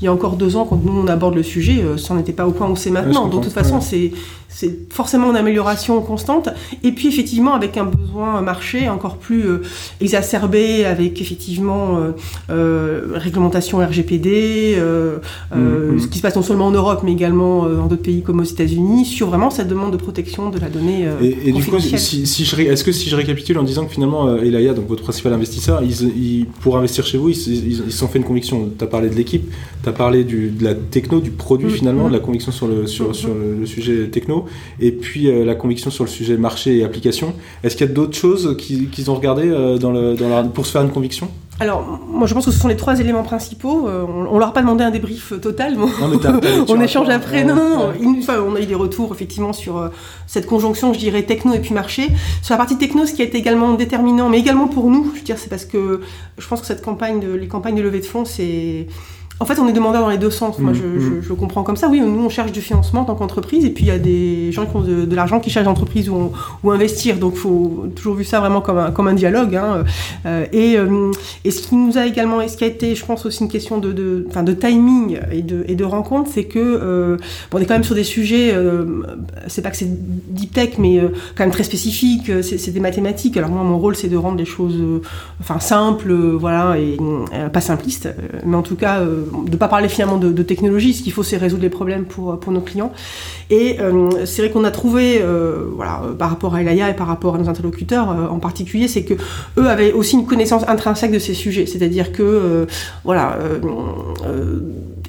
il y a encore deux ans, quand nous on aborde le sujet, ça n'en était pas au point où c'est maintenant. Donc de toute façon, c'est c'est forcément une amélioration constante. Et puis effectivement, avec un besoin marché encore plus euh, exacerbé, avec effectivement euh, euh, réglementation RGPD, mm, mm. ce qui se passe non seulement en Europe, mais également dans d'autres pays comme aux États-Unis, sur vraiment cette demande de protection de la donnée. et, du coup, si, si je, est-ce que si je récapitule en disant que finalement, Elaya, donc votre principal investisseur, ils, pour investir chez vous, ils se sont fait une conviction. Tu as parlé de l'équipe, tu as parlé du, de la techno, du produit mm, finalement, de la conviction sur le, sur, sur le sujet techno et puis euh, la conviction sur le sujet marché et application. Est-ce qu'il y a d'autres choses qu'ils ont regardé euh, dans le, dans pour se faire une conviction? Alors, moi je pense que ce sont les trois éléments principaux. Euh, on, on leur a pas demandé un débrief total, mais on échange après. non, non, on a eu des retours effectivement sur euh, cette conjonction, je dirais, techno et puis marché. Sur la partie techno, ce qui a été également déterminant, mais également pour nous, je veux dire, c'est parce que je pense que cette campagne, de, les campagnes de levée de fonds, c'est en fait, on est demandeur dans les deux sens. Moi, je, mm, mm. comprends comme ça. Oui, nous, on cherche du financement en tant qu'entreprise, et puis il y a des gens qui ont de, l'argent qui cherchent d'entreprise ou, ou, investir. Donc, il faut toujours vu ça vraiment comme un, comme un dialogue. Hein. Euh, et, euh, et, ce qui nous a également, et ce qui a été, je pense, aussi une question de, de, de timing et de, et de rencontre, c'est que euh, bon, on est quand même sur des sujets, c'est pas que c'est deep tech, mais quand même très spécifiques. C'est des mathématiques. Alors moi, mon rôle, c'est de rendre les choses, enfin simples, voilà, et pas simplistes, mais en tout cas de ne pas parler finalement de, technologie, ce qu'il faut c'est résoudre les problèmes pour, nos clients. Et euh, c'est vrai qu'on a trouvé, euh, voilà, par rapport à Elaya et par rapport à nos interlocuteurs euh, en particulier, c'est que eux avaient aussi une connaissance intrinsèque de ces sujets, c'est-à-dire que, voilà,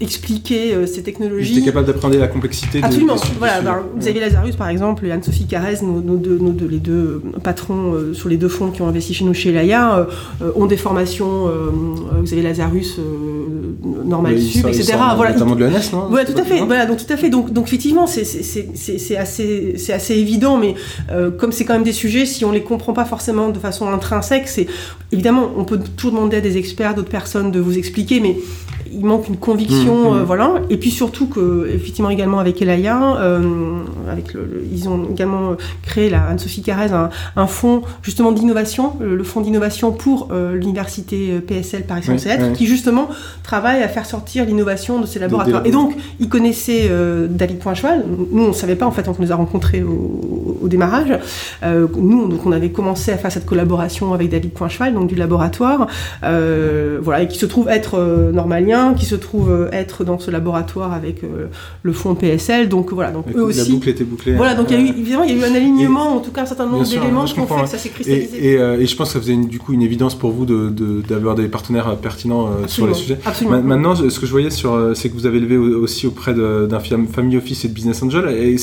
expliquer euh, ces technologies. J'étais capable d'apprendre la complexité. Absolument. voilà, ben, Xavier Lazarus, par exemple, et Anne-Sophie Carrez, nos, deux, deux, les deux patrons euh, sur les deux fonds qui ont investi chez nous chez Laïa, euh, ont des formations. Xavier Lazarus, normal sub, etc. voilà. Notamment de l'ENS, non? Voilà, tout à fait. Voilà, donc tout à fait. Donc, donc effectivement, c'est assez, assez évident, mais comme c'est quand même des sujets, si on les comprend pas forcément de façon intrinsèque, c'est évidemment, on peut toujours demander à des experts, d'autres personnes de vous expliquer, mais il manque une conviction, mmh, mmh. Euh, voilà. Et puis surtout que, effectivement, également avec Elaya, euh, avec le, ils ont également créé, la Anne-Sophie Carrez, un, un, fonds justement d'innovation, le, fonds d'innovation pour euh, l'université PSL Paris Sciences qui justement travaille à faire sortir l'innovation de ces laboratoires. Et donc, ils connaissaient David Poincheval. Nous, on ne savait pas en fait, on nous a rencontrés au, au démarrage. nous, donc, on avait commencé à faire cette collaboration avec David Poincheval, donc du laboratoire, voilà, et qui se trouve être normalien qui se trouve euh, être dans ce laboratoire avec euh, le fonds PSL. Donc voilà, donc eux aussi. La boucle était bouclée. Voilà, donc il y a eu évidemment il y a eu un alignement, en tout cas un certain nombre d'éléments qui ont fait que ça s'est cristallisé. Euh, et, je pense que ça faisait du coup une évidence pour vous d'avoir de, des partenaires pertinents sur les sujets. Absolument. maintenant, ce que je voyais sur, c'est que vous avez levé aussi auprès d'un family office et de business angel. Et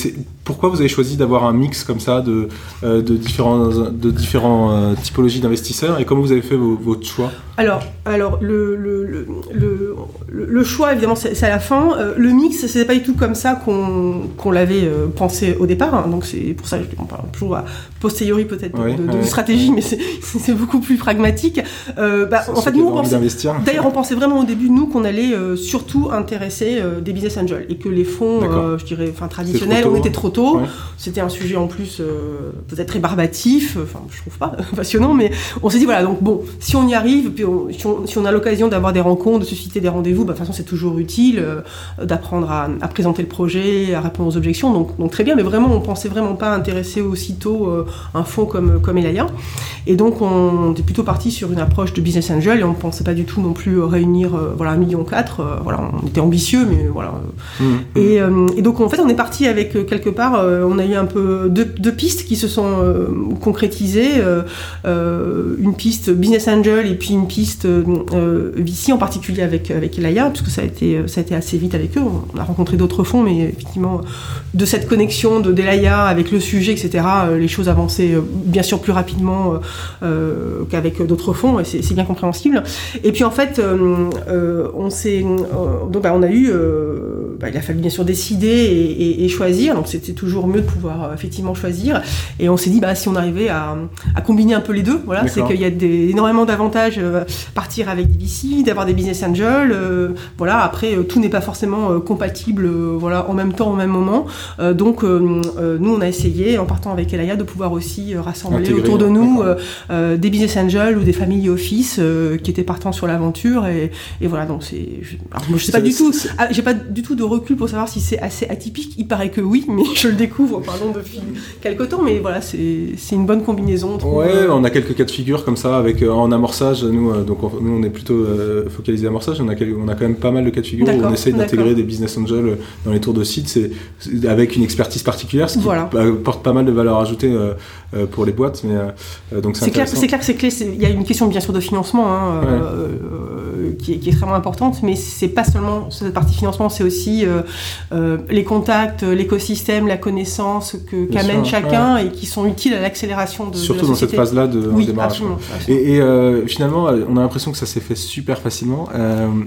pourquoi vous avez choisi d'avoir un mix comme ça de, de différents, de différents typologies d'investisseurs? Et comment vous avez fait votre choix? Alors, alors le, le, le le choix, évidemment, c'est à la fin. Euh, le mix, c'est pas du tout comme ça qu'on l'avait euh, pensé au départ. Hein. donc c'est pour ça qu'on parle toujours à posteriori peut-être de, stratégie, mais c'est beaucoup plus pragmatique. Euh, bah, en fait, nous, on pensait, d'ailleurs, on pensait vraiment au début, nous, qu'on allait surtout intéresser des business angels et que les fonds, je dirais, enfin traditionnels, on était trop tôt. C'était un sujet en plus peut-être rébarbatif, enfin, je trouve pas passionnant, mais on s'est dit voilà, donc bon, si on y arrive, puis si, on, si on a l'occasion d'avoir des rencontres, de susciter des rendez-vous bah, de toute façon, c'est toujours utile euh, d'apprendre à, présenter le projet, à répondre aux objections. Donc, donc, très bien, mais vraiment, on pensait vraiment pas intéresser aussitôt euh, un fonds comme, comme Elaya. Et donc, on était plutôt parti sur une approche de business angel et on ne pensait pas du tout non plus réunir euh, voilà, 1,4 million. voilà, on était ambitieux, mais voilà. Mmh, mmh. Et, et, donc, en fait, on est parti avec quelque part, on a eu un peu deux, deux pistes qui se sont concrétisées. une piste business angel et puis une piste VC, en particulier avec, avec Elaya puisque ça a été, ça a été assez vite avec eux. On a rencontré d'autres fonds, mais effectivement, de cette connexion de Delaya avec le sujet, etc., euh, les choses avançaient euh, bien sûr plus rapidement euh, qu'avec d'autres fonds, et c'est bien compréhensible. Et puis en fait, on s'est, donc bah, on a eu, bah, il a fallu bien sûr décider et, choisir. Donc c'était toujours mieux de pouvoir effectivement choisir. Et on s'est dit, bah si on arrivait à, combiner un peu les deux, voilà, c'est qu'il y a des, énormément d'avantages partir avec des VC, d'avoir des business angels voilà, après, euh, tout n'est pas forcément euh, compatible euh, voilà, en même temps, au même moment. donc, nous, on a essayé, en partant avec Elaya, de pouvoir aussi rassembler autour de nous des business angels ou des family office qui étaient partants sur l'aventure. Et, voilà, donc c'est. Je, sais pas du tout, ah, j'ai pas du tout de recul pour savoir si c'est assez atypique. Il paraît que oui, mais je le découvre, pardon, depuis quelques temps. Mais voilà, c'est une bonne combinaison. ouais, on a quelques cas de figure comme ça, avec en amorçage. Nous, donc, nous, on est plutôt focalisé amorçage. On a, on a quand même pas mal de cas de figure où on essaie d'intégrer des business angels dans les tours de site, c'est avec une expertise particulière, ce qui porte pas mal de valeur ajoutée euh, euh, pour les boîtes. Mais euh, donc c'est clair, c'est clair, c'est clé. Il y a une question bien sûr de financement. Hein, qui, est, qui, est, extrêmement importante, mais c'est pas seulement cette partie financement, c'est aussi les contacts, l'écosystème, la connaissance que qu'amène chacun et qui sont utiles à l'accélération de surtout de dans cette phase-là de oui, démarrage. Absolument, Et, et finalement, on a l'impression que ça s'est fait super facilement.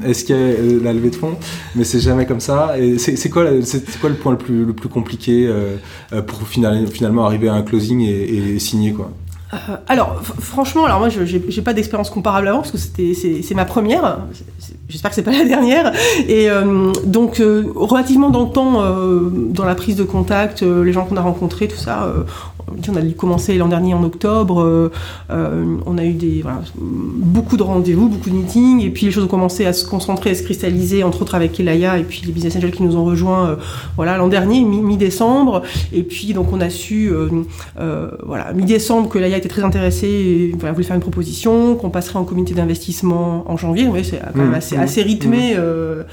Est-ce qu'il y a la levée de fonds? Mais c'est jamais comme ça. Et c'est quoi, c'est quoi le point le plus, le plus compliqué pour finalement arriver à un closing et, et quoi euh, alors, franchement, alors moi, j'ai pas d'expérience comparable avant parce que c'était c'est ma première. J'espère que c'est pas la dernière. Et euh, donc, euh, relativement dans le temps, dans la prise de contact, les gens qu'on a rencontrés, tout ça, on a commencé l'an dernier en octobre. on a eu des beaucoup de rendez-vous, beaucoup de meetings, et puis les choses ont commencé à se concentrer, à se cristalliser, entre autres avec Elaya et puis les business angels qui nous ont rejoints. voilà, l'an dernier, mi-décembre. et puis donc on a su, voilà, mi-décembre que Elaya était très intéressé et voilà, voulait faire une proposition, qu'on passerait en comité d'investissement en janvier. Oui, c'est quand même mmh, assez, mmh, assez rythmé. Mmh. Euh,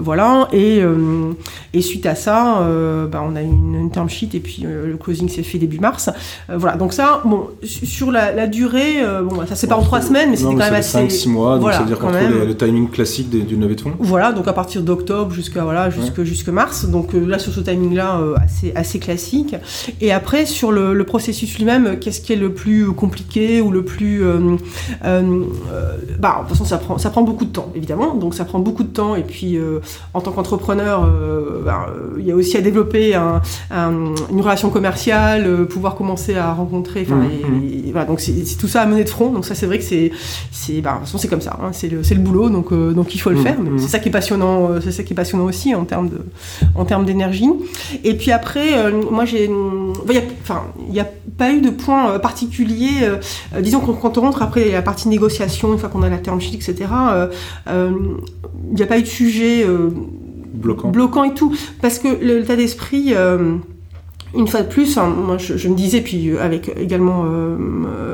voilà. Et, euh, et, suite à ça, bah, on a eu une, une, term sheet et puis le closing s'est fait début mars. voilà. Donc ça, bon, sur la, durée, bon, bah, ça c'est pas en trois semaines, mais c'était quand même assez. 5-6 mois, donc voilà, c'est-à-dire qu'on trouve le timing classique d'une levée de fonds. Voilà, donc à partir d'octobre jusqu'à voilà, jusque, jusque mars. Donc là, sur ce timing-là, assez, assez classique. Et après, sur le, le processus lui-même, qu'est-ce qui est le plus compliqué ou le plus. Euh, euh, bah, de toute façon, ça prend, ça prend beaucoup de temps, évidemment. Donc, ça prend beaucoup de temps. Et puis, euh, en tant qu'entrepreneur, bah, il y a aussi à développer une relation commerciale, pouvoir commencer à rencontrer. Mmh. voilà, donc, c'est tout ça à mener de front. Donc, ça, c'est vrai que c'est. Bah, c'est comme ça. Hein, c'est le, le, boulot. Donc, donc, il faut le mmh, faire. C'est ça qui est passionnant. C'est ça qui est passionnant aussi en termes de, en termes d'énergie. Et puis après, moi, j'ai. Enfin, il n'y a pas eu de point particulier euh, euh, disons quand on rentre après la partie négociation, une fois qu'on a la term sheet, etc., euh, il n'y a pas eu de sujet bloquant. bloquant et tout. Parce que l'état d'esprit une fois de plus, hein, moi je, me disais, puis avec également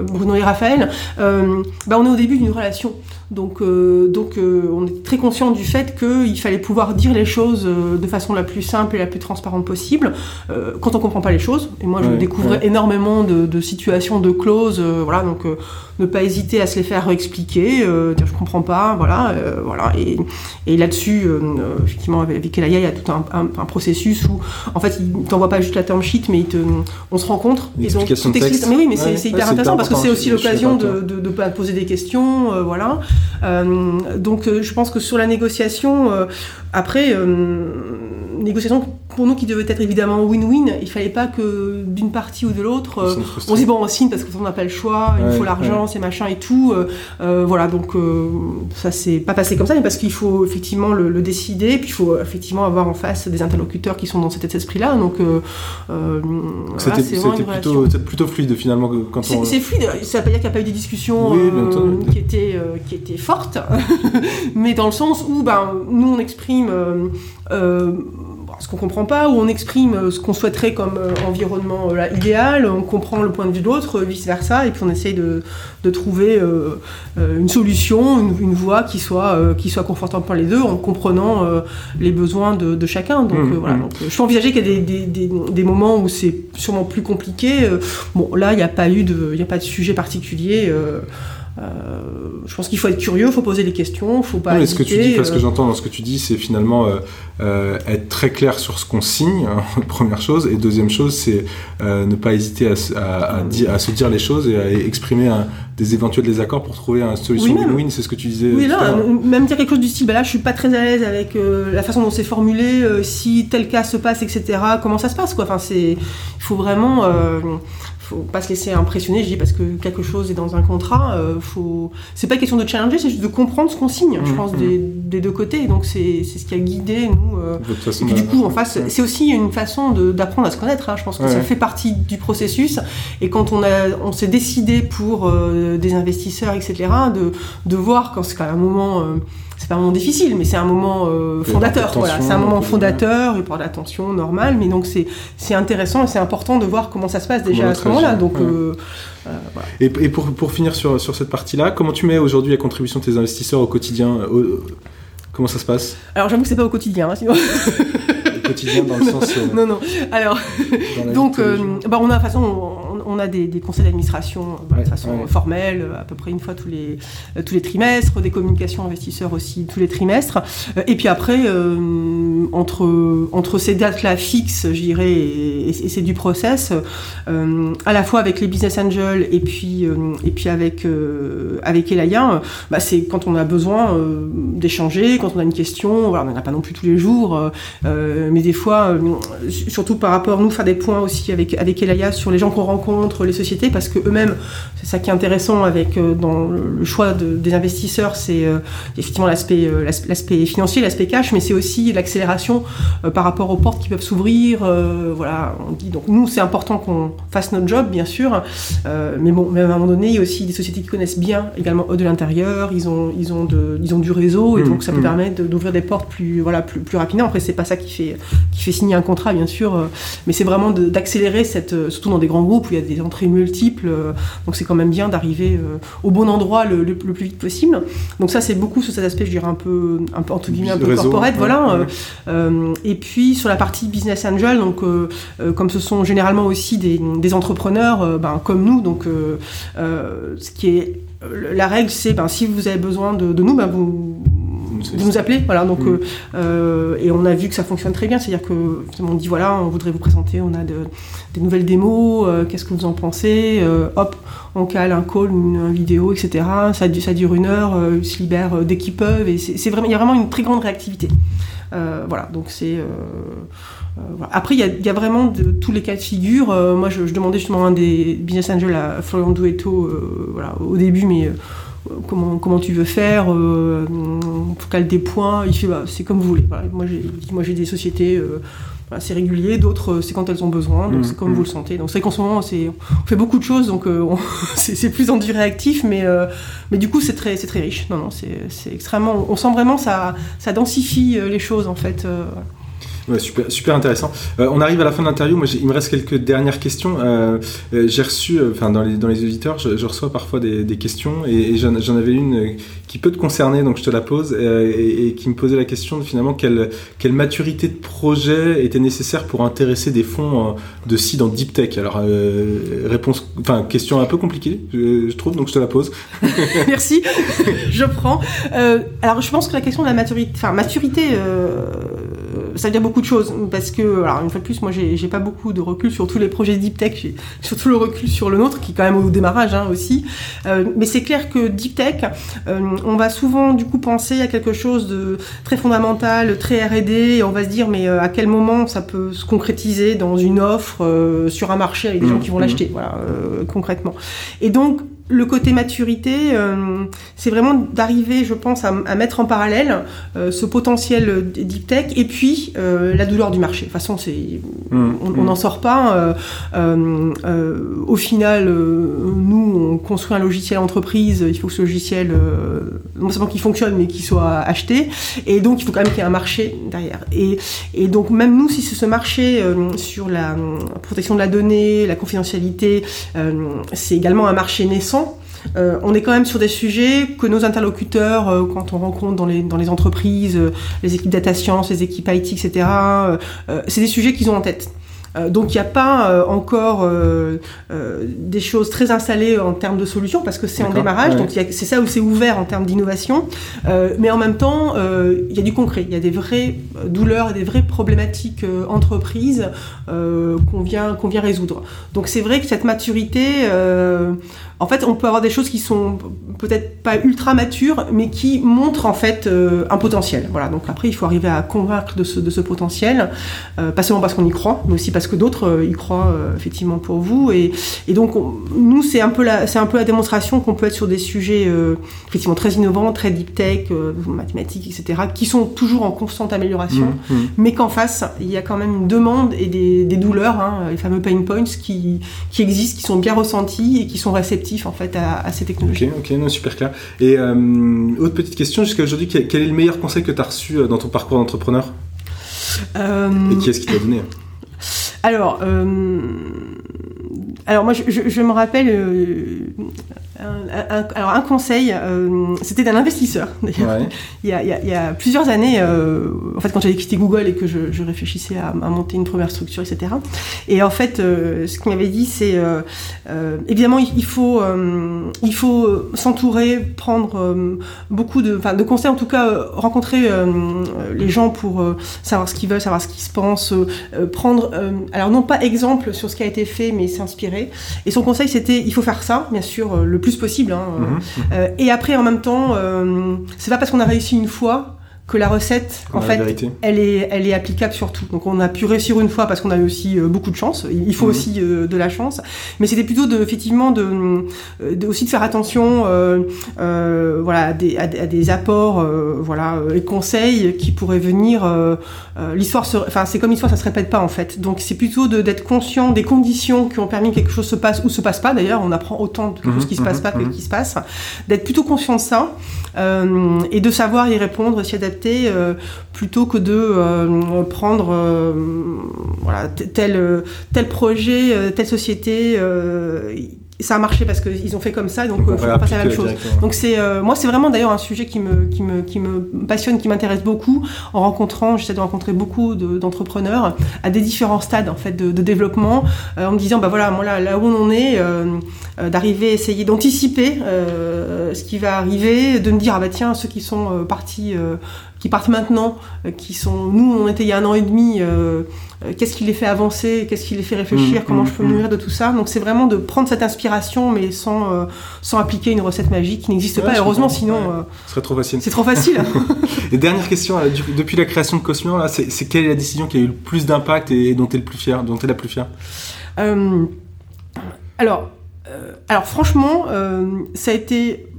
Bruno et Raphaël, bah on est au début d'une relation. Donc, donc on est très conscient du fait qu'il fallait pouvoir dire les choses de façon la plus simple et la plus transparente possible quand on comprend pas les choses. Et moi, je découvrais énormément de, de, situations, de clauses, voilà. Donc, ne pas hésiter à se les faire expliquer, euh, dire je comprends pas, voilà, euh, voilà. Et, et là-dessus, euh, effectivement, avec Elaya, il y a tout un, un, processus où, en fait, il t'envoie pas juste la term sheet, mais il te, on se rencontre. Explication de texte. Mais oui, mais c'est hyper intéressant parce que c'est aussi l'occasion de, de, de, poser des questions, voilà. Donc, je pense que sur la négociation, après, négociation pour nous qui devait être évidemment win-win, il fallait pas que d'une partie ou de l'autre, on se dit bon on signe parce qu'on n'a pas le choix, il faut l'argent, c'est machin et tout. Euh, euh, voilà, donc euh, ça s'est pas passé comme ça, mais parce qu'il faut effectivement le, décider, puis il faut effectivement avoir en face des interlocuteurs qui sont dans cet esprit-là. Donc c'était plutôt, plutôt, fluide finalement quand on. C'est fluide, ça veut pas dire qu'il n'y a pas eu des discussions qui étaient qui étaient fortes, mais dans le sens où ben nous on exprime ce qu'on comprend pas, où on exprime euh, ce qu'on souhaiterait comme euh, environnement euh, idéal, on comprend le point de vue de l'autre, vice-versa, et puis on essaye de, trouver une solution, une, voie qui soit, qui soit confortable pour les deux, en comprenant les besoins de, chacun. Donc mmh, voilà, mmh. donc, je peux envisager qu'il y a des, des, moments où c'est sûrement plus compliqué. bon, là, il n'y a, pas eu de, a pas de sujet particulier. Euh, je pense qu'il faut être curieux, il faut poser des questions, il faut pas. ce que tu dis, ce que euh, j'entends dans ce que tu dis, c'est finalement euh, être très clair sur ce qu'on signe, hein, première chose, et deuxième chose, c'est ne pas hésiter à, à, se dire les choses et à exprimer des éventuels désaccords pour trouver une solution win-win, c'est ce que tu disais. Oui, là, même dire quelque chose du style, bah là, je suis pas très à l'aise avec la façon dont c'est formulé, si tel cas se passe, etc. Comment ça se passe, quoi. Enfin, c'est, il faut vraiment faut pas se laisser impressionner, je dis parce que quelque chose est dans un contrat, euh, faut... c'est pas question de challenger, c'est juste de comprendre ce qu'on signe, je mmh, pense, mmh. des, deux côtés. Donc c'est ce qui a guidé nous. Euh, et puis du coup, en face, c'est aussi une façon d'apprendre à se connaître. Hein. Je pense que ça fait partie du processus. Et quand on, a, on s'est décidé pour euh, des investisseurs, etc., de, de voir quand c'est quand même un moment c'est pas un moment difficile, mais c'est un moment euh, fondateur. Voilà, c'est un moment fondateur, il parle d'attention normale, mais donc c'est c'est intéressant et c'est important de voir comment ça se passe déjà à ce moment-là. Donc euh, euh, voilà. Et, et pour, pour, finir sur, sur cette partie-là, comment tu mets aujourd'hui la contribution de tes investisseurs au quotidien Comment ça se passe? Alors j'avoue que c'est pas au quotidien, hein, sinon. quotidien dans le sens. non, non. Alors, donc, bah, on a de toute façon, on, a des, conseils d'administration de façon formelle, à peu près une fois tous les, tous les trimestres, des communications investisseurs aussi tous les trimestres. et puis après, entre, entre ces dates-là fixes, je dirais, et, c'est du process, à la fois avec les business angels et puis, et puis avec, avec Elaya, bah, c'est quand on a besoin d'échanger, quand on a une question, voilà, on n'en a pas non plus tous les jours, mais des fois, surtout par rapport, nous, faire des points aussi avec, avec Elaya sur les gens qu'on rencontre, les sociétés, parce que eux-mêmes, c'est ça qui est intéressant avec euh, dans le choix des investisseurs, c'est euh, effectivement l'aspect euh, l'aspect financier, l'aspect cash, mais c'est aussi l'accélération par rapport aux portes qui peuvent s'ouvrir. voilà, on dit donc nous, c'est important qu'on fasse notre job, bien sûr, mais bon, mais à un moment donné, il y a aussi des sociétés qui connaissent bien également eux de l'intérieur, ils ont ils ont de, ils ont du réseau et mmh, donc ça peut mmh. permettre d'ouvrir des portes plus voilà plus plus rapidement. Après, c'est pas ça qui fait qui fait signer un contrat, bien sûr, mais c'est vraiment d'accélérer cette surtout dans des grands groupes où il y a des entrées multiples, donc c'est quand même bien d'arriver euh, au bon endroit le, plus vite possible. Donc ça, c'est beaucoup sur cet aspect, je dirais, un peu, un peu entre guillemets, un peu corporate, voilà. Euh, euh, et puis sur la partie business angel, donc comme ce sont généralement aussi des, entrepreneurs, ben, comme nous, donc ce qui est la règle, c'est ben, si vous avez besoin de, nous, ben, vous vous nous appelez, voilà. Donc, mm. euh, et on a vu que ça fonctionne très bien, c'est-à-dire que on dit voilà, on voudrait vous présenter, on a des nouvelles démos, euh, qu'est-ce que vous en pensez euh, Hop, on cale un call, une, vidéo, etc. Ça, ça dure une heure, ils se libèrent dès qu'ils peuvent, et c'est vraiment, il y a vraiment une très grande réactivité. voilà, donc c'est Après, il y, a vraiment de, tous les cas de figure. moi, je, demandais justement un des business angels à Florian Duetto voilà, au début, mais comment, comment tu veux faire, euh, faut caler des points. Il fait, bah, c'est comme vous voulez. Moi, j'ai, moi, j'ai des sociétés, euh, c'est régulier, d'autres, euh, c'est quand elles ont besoin, donc c'est comme mmh, vous le sentez. Donc c'est qu'en ce moment, c'est, on fait beaucoup de choses, donc euh, c'est, plus en du réactif, mais, mais du coup, c'est très, c'est très riche. Non, non, c'est, c'est extrêmement. On sent vraiment ça, ça densifie les choses, en fait super, super intéressant. Euh, on arrive à la fin de l'interview. Moi, il me reste quelques dernières questions. Euh, euh, j'ai reçu, enfin, dans les, dans les auditeurs, je, reçois parfois des, questions et, j'en avais une qui peut te concerner, donc je te la pose, et, qui me posait la question de finalement quelle, quelle maturité de projet était nécessaire pour intéresser des fonds de seed en deep tech? Alors, réponse, enfin, question un peu compliquée, je, trouve, donc je te la pose. Merci, je prends. alors, je pense que la question de la maturité, enfin, maturité, ça veut dire beaucoup de choses parce que, alors une fois de plus, moi j'ai pas beaucoup de recul sur tous les projets deep tech, j'ai surtout le recul sur le nôtre qui est quand même au démarrage hein, aussi. Euh, mais c'est clair que deep tech, euh, on va souvent du coup penser à quelque chose de très fondamental, très R&D, et on va se dire mais euh, à quel moment ça peut se concrétiser dans une offre sur un marché avec des gens mmh, qui vont mmh. l'acheter, voilà concrètement. Et donc le côté maturité, euh, c'est vraiment d'arriver, je pense, à, mettre en parallèle euh, ce potentiel deep tech et puis euh, la douleur du marché. De toute façon, c'est, mmh, on n'en mmh. sort pas. au final, nous, on construit un logiciel entreprise. Il faut que ce logiciel, non seulement qu'il fonctionne, mais qu'il soit acheté. Et donc, il faut quand même qu'il y ait un marché derrière. Et, et donc, même nous, si c'est ce marché sur la protection de la donnée, la confidentialité, c'est également un marché naissant euh, on est quand même sur des sujets que nos interlocuteurs, euh, quand on rencontre dans les, dans les entreprises, euh, les équipes data science, les équipes IT, etc., c'est des sujets qu'ils ont en tête. Donc il n'y a pas encore des choses très installées en termes de solutions parce que c'est en démarrage, donc c'est ça où c'est ouvert en termes d'innovation. mais en même temps, il y a du concret, il y a des vraies douleurs et des vraies problématiques entreprises qu'on vient, qu'on vient résoudre. Donc c'est vrai que cette maturité, en fait, on peut avoir des choses qui sont peut-être pas ultra matures, mais qui montrent en fait un potentiel. Voilà. Donc après, il faut arriver à convaincre de ce, de ce potentiel, pas seulement parce qu'on y croit, mais aussi parce que d'autres euh, y croient euh, effectivement pour vous. Et, donc, nous, c'est un, peu la, c'est un peu la démonstration qu'on peut être sur des sujets euh, effectivement très innovants, très deep tech, mathématiques, etc., qui sont toujours en constante amélioration, mmh, mmh. mais qu'en face, il y a quand même une demande et des, douleurs, hein, les fameux pain points qui, qui existent, qui sont bien ressentis et qui sont réceptifs en fait à, ces technologies. Ok, ok, non, super clair. Et autre petite question, jusqu'à aujourd'hui, quel, est le meilleur conseil que tu as reçu dans ton parcours d'entrepreneur? Et qui est-ce qui t'a donné? Alors, euh, alors moi, je, je, me rappelle euh, un, alors un conseil, euh, c'était d'un investisseur. Ouais. il, y a, il, y a, plusieurs années, euh, en fait, quand j'avais quitté Google et que je, je réfléchissais à, à, monter une première structure, etc. Et en fait, ce qu'il m'avait dit, c'est évidemment, il, faut, il faut s'entourer, prendre beaucoup de, de conseils, en tout cas, rencontrer les gens pour savoir ce qu'ils veulent, savoir ce qu'ils se pensent, prendre, alors non pas exemple sur ce qui a été fait, mais s'inspirer. Et son conseil, c'était il faut faire ça, bien sûr, euh, le plus possible. Hein, mhm. euh, et après, en même temps, euh, c'est pas parce qu'on a réussi une fois que la recette, en fait, elle est, elle est applicable sur tout. Donc on a pu réussir une fois parce qu'on a eu aussi euh, beaucoup de chance. Il faut mhm. aussi euh, de la chance, mais c'était plutôt de, effectivement de, de, aussi de faire attention, euh, euh voilà, à des, à des, apports, voilà, et conseils qui pourraient venir. l'histoire, enfin c'est comme l'histoire, ça se répète pas en fait. Donc c'est plutôt d'être conscient des conditions qui ont permis que quelque chose se passe ou se passe pas. D'ailleurs, on apprend autant de quelque chose qui se passe mhm. pas que mhm. qui se passe. D'être plutôt conscient de ça et de savoir y répondre, s'y adapter euh, plutôt que de euh, prendre euh, voilà, tel, tel projet, telle société ça a marché parce qu'ils ont fait comme ça, donc il faut passer à la même chose. Donc c'est moi c'est vraiment d'ailleurs un sujet qui me qui me qui me passionne, qui m'intéresse beaucoup. En rencontrant, j'essaie de rencontrer beaucoup d'entrepreneurs à des différents stades en fait de, développement, en me disant bah voilà moi là là où on est, d'arriver essayer d'anticiper ce qui va arriver, de me dire ah bah tiens ceux qui sont partis qui partent maintenant, euh, qui sont, nous, on était il y a un an et demi, euh, euh, qu'est-ce qui les fait avancer, qu'est-ce qui les fait réfléchir, mmh, comment je peux nourrir de tout ça. Donc c'est vraiment de prendre cette inspiration, mais sans, sans appliquer une recette magique qui n'existe pas. Heureusement, sinon, ce serait trop facile. C'est trop facile. et dernière question, depuis la création de Cosmion, là, c'est quelle est la décision qui a eu le plus d'impact et dont tu es le plus fier, dont es la plus fière? Alors, alors franchement, ça a été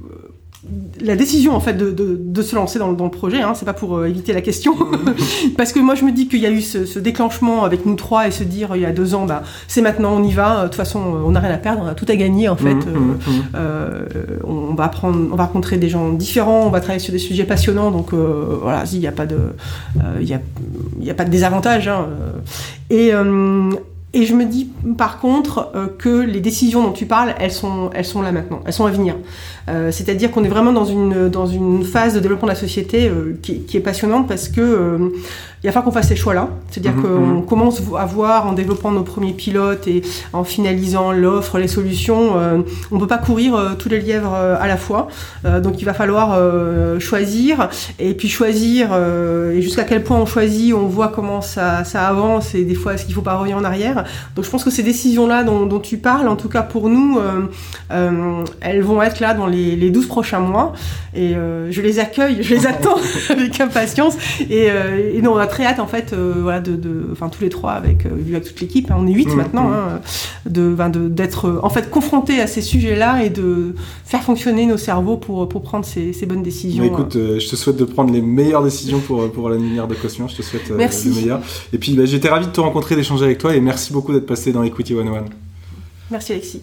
la décision en fait de, de, se lancer dans, le projet, hein, c'est pas pour euh, éviter la question, parce que moi je me dis qu'il y a eu ce, déclenchement avec nous trois et se dire il y a deux ans, bah, c'est maintenant, on y va. De toute façon, on n'a rien à perdre, on a tout à gagner en fait. Mmh, mmh, mmh. Euh, on va apprendre, on va rencontrer des gens différents, on va travailler sur des sujets passionnants, donc euh, voilà, il n'y a pas de, il y a, y a, pas de désavantage. Hein, et et je me dis par contre euh, que les décisions dont tu parles, elles sont, elles sont là maintenant, elles sont à venir. Euh, C'est-à-dire qu'on est vraiment dans une, dans une phase de développement de la société euh, qui, est passionnante parce que il va falloir qu'on fasse ces choix-là. C'est-à-dire mhm, qu'on mhm. commence à voir en développant nos premiers pilotes et en finalisant l'offre, les solutions, euh, on peut pas courir euh, tous les lièvres euh, à la fois. donc il va falloir choisir et puis choisir et jusqu'à quel point on choisit, on voit comment ça, ça avance et des fois est-ce qu'il faut pas revenir en arrière. Donc je pense que ces décisions-là dont, dont, tu parles, en tout cas pour nous, elles vont être là dans les, les 12 prochains mois et je les accueille, je les attends avec impatience et, et non, on a très hâte en fait, euh, voilà, de, enfin tous les trois avec, euh, vu avec toute l'équipe, hein, on est huit mmh, maintenant, mmh. Hein, de, d'être euh, en fait confrontés à ces sujets-là et de faire fonctionner nos cerveaux pour, pour prendre ces, bonnes décisions. écoute, je te souhaite de prendre les meilleures décisions pour, pour l'avenir de Cosmion, je te souhaite merci. le meilleur. Et puis bah, j'étais ravi de te rencontrer, d'échanger avec toi et merci beaucoup d'être passé dans Equity 101. Merci Alexis.